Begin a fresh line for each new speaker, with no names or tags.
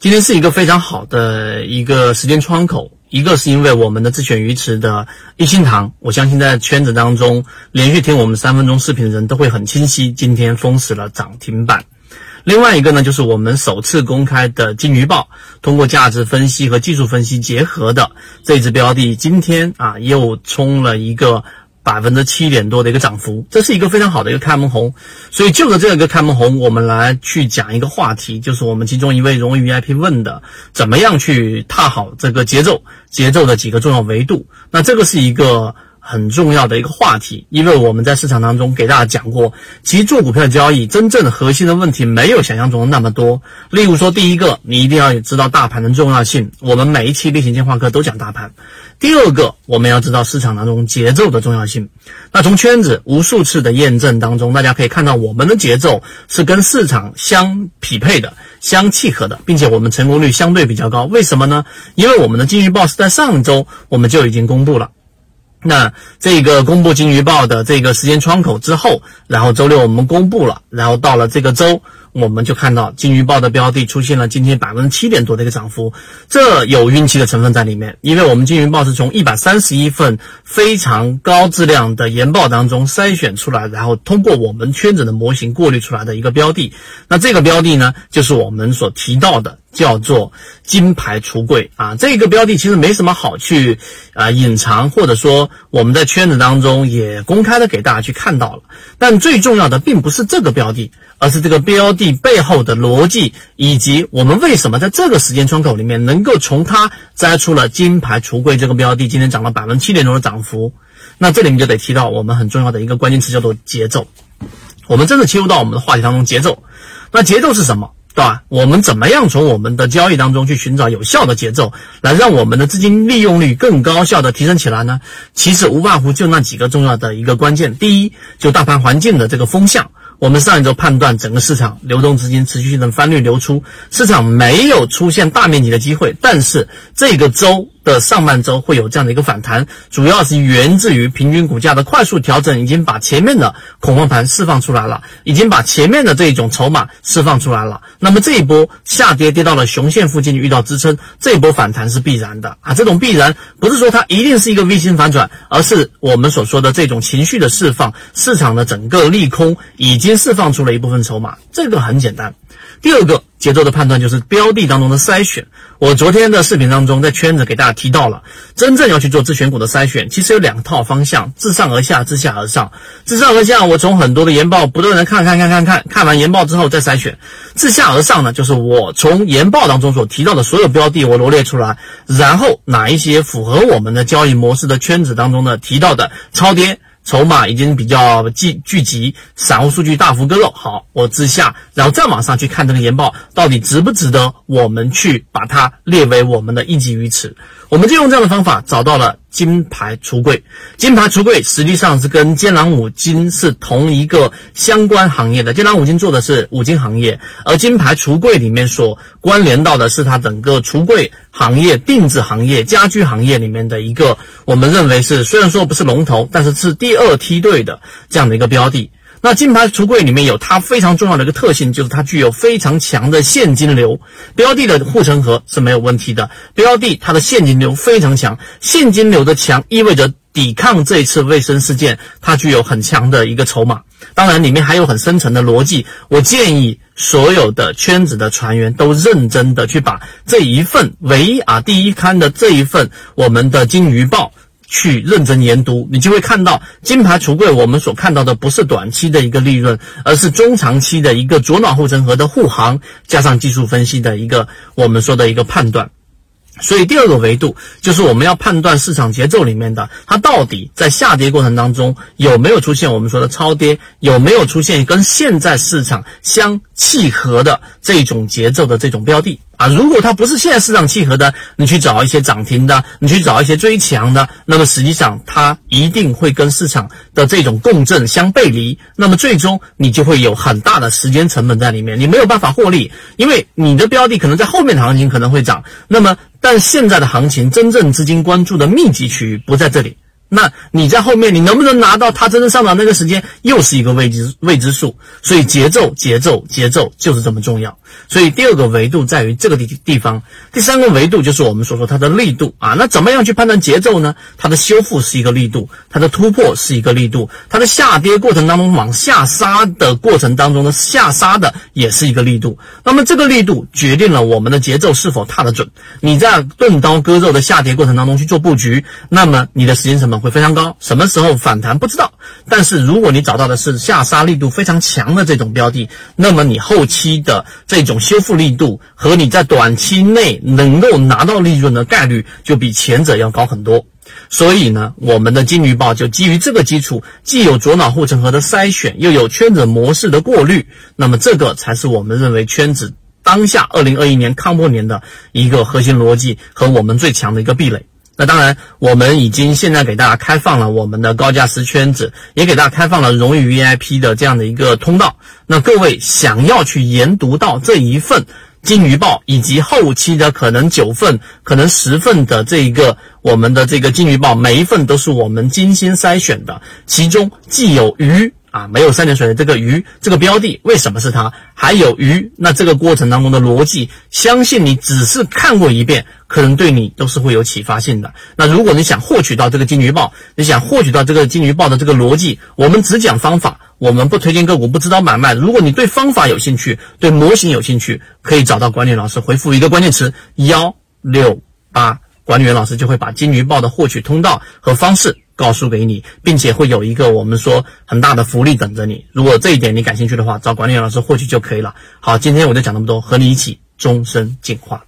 今天是一个非常好的一个时间窗口，一个是因为我们的自选鱼池的一心堂，我相信在圈子当中连续听我们三分钟视频的人都会很清晰，今天封死了涨停板。另外一个呢，就是我们首次公开的金鱼报，通过价值分析和技术分析结合的这只标的，今天啊又冲了一个。百分之七点多的一个涨幅，这是一个非常好的一个开门红，所以就着这样一个开门红，我们来去讲一个话题，就是我们其中一位荣誉 VIP 问的，怎么样去踏好这个节奏，节奏的几个重要维度，那这个是一个。很重要的一个话题，因为我们在市场当中给大家讲过，其实做股票交易真正核心的问题没有想象中的那么多。例如说，第一个，你一定要知道大盘的重要性，我们每一期例行进化课都讲大盘。第二个，我们要知道市场当中节奏的重要性。那从圈子无数次的验证当中，大家可以看到我们的节奏是跟市场相匹配的、相契合的，并且我们成功率相对比较高。为什么呢？因为我们的金鱼报是在上周我们就已经公布了。那这个公布金鱼报的这个时间窗口之后，然后周六我们公布了，然后到了这个周。我们就看到金鱼报的标的出现了今天百分之七点多的一个涨幅，这有运气的成分在里面，因为我们金鱼报是从一百三十一份非常高质量的研报当中筛选出来，然后通过我们圈子的模型过滤出来的一个标的。那这个标的呢，就是我们所提到的叫做金牌橱柜啊。这个标的其实没什么好去啊隐藏，或者说我们在圈子当中也公开的给大家去看到了。但最重要的并不是这个标的，而是这个标。的背后的逻辑，以及我们为什么在这个时间窗口里面能够从它摘出了金牌橱柜这个标的，今天涨了百分之七点多的涨幅，那这里面就得提到我们很重要的一个关键词，叫做节奏。我们真的切入到我们的话题当中，节奏。那节奏是什么？对吧？我们怎么样从我们的交易当中去寻找有效的节奏，来让我们的资金利用率更高效的提升起来呢？其实无外乎就那几个重要的一个关键。第一，就大盘环境的这个风向。我们上一周判断整个市场流动资金持续性的翻绿流出，市场没有出现大面积的机会，但是这个周。的上半周会有这样的一个反弹，主要是源自于平均股价的快速调整，已经把前面的恐慌盘释放出来了，已经把前面的这一种筹码释放出来了。那么这一波下跌跌到了熊线附近遇到支撑，这一波反弹是必然的啊！这种必然不是说它一定是一个 V 型反转，而是我们所说的这种情绪的释放，市场的整个利空已经释放出了一部分筹码，这个很简单。第二个节奏的判断就是标的当中的筛选。我昨天的视频当中在圈子给大家提到了，真正要去做自选股的筛选，其实有两套方向：自上而下，自下而上。自上而下，我从很多的研报不断的看看看看看，看完研报之后再筛选；自下而上呢，就是我从研报当中所提到的所有标的我罗列出来，然后哪一些符合我们的交易模式的圈子当中呢提到的超跌。筹码已经比较聚聚集，散户数据大幅割肉。好，我之下，然后再往上去看这个研报，到底值不值得我们去把它列为我们的一级鱼池？我们就用这样的方法找到了。金牌橱柜，金牌橱柜实际上是跟坚朗五金是同一个相关行业的。坚朗五金做的是五金行业，而金牌橱柜里面所关联到的是它整个橱柜行业、定制行业、家居行业里面的一个，我们认为是虽然说不是龙头，但是是第二梯队的这样的一个标的。那金牌橱柜里面有它非常重要的一个特性，就是它具有非常强的现金流。标的的护城河是没有问题的，标的它的现金流非常强，现金流的强意味着抵抗这一次卫生事件，它具有很强的一个筹码。当然，里面还有很深层的逻辑。我建议所有的圈子的船员都认真的去把这一份唯一啊第一刊的这一份我们的金鱼报。去认真研读，你就会看到金牌橱柜。我们所看到的不是短期的一个利润，而是中长期的一个左脑护城河的护航，加上技术分析的一个我们说的一个判断。所以第二个维度就是我们要判断市场节奏里面的它到底在下跌过程当中有没有出现我们说的超跌，有没有出现跟现在市场相契合的这种节奏的这种标的。啊，如果它不是现在市场契合的，你去找一些涨停的，你去找一些追强的，那么实际上它一定会跟市场的这种共振相背离，那么最终你就会有很大的时间成本在里面，你没有办法获利，因为你的标的可能在后面的行情可能会涨，那么但现在的行情真正资金关注的密集区域不在这里。那你在后面，你能不能拿到它真正上涨那个时间，又是一个未知未知数。所以节奏、节奏、节奏就是这么重要。所以第二个维度在于这个地地方，第三个维度就是我们所说它的力度啊。那怎么样去判断节奏呢？它的修复是一个力度，它的突破是一个力度，它的下跌过程当中往下杀的过程当中的下杀的也是一个力度。那么这个力度决定了我们的节奏是否踏得准。你在钝刀割肉的下跌过程当中去做布局，那么你的时间成本会非常高。什么时候反弹不知道，但是如果你找到的是下杀力度非常强的这种标的，那么你后期的这一种修复力度和你在短期内能够拿到利润的概率就比前者要高很多。所以呢，我们的金鱼报就基于这个基础，既有左脑护城河的筛选，又有圈子模式的过滤，那么这个才是我们认为圈子当下二零二一年抗破年的一个核心逻辑和我们最强的一个壁垒。那当然，我们已经现在给大家开放了我们的高价值圈子，也给大家开放了荣誉 VIP 的这样的一个通道。那各位想要去研读到这一份金鱼报，以及后期的可能九份、可能十份的这一个我们的这个金鱼报，每一份都是我们精心筛选的，其中既有鱼。啊，没有三点水的这个鱼，这个标的为什么是它？还有鱼，那这个过程当中的逻辑，相信你只是看过一遍，可能对你都是会有启发性的。那如果你想获取到这个金鱼报，你想获取到这个金鱼报的这个逻辑，我们只讲方法，我们不推荐个股，不指导买卖。如果你对方法有兴趣，对模型有兴趣，可以找到管理老师，回复一个关键词幺六八，管理员老师就会把金鱼报的获取通道和方式。告诉给你，并且会有一个我们说很大的福利等着你。如果这一点你感兴趣的话，找管理员老师获取就可以了。好，今天我就讲那么多，和你一起终身进化。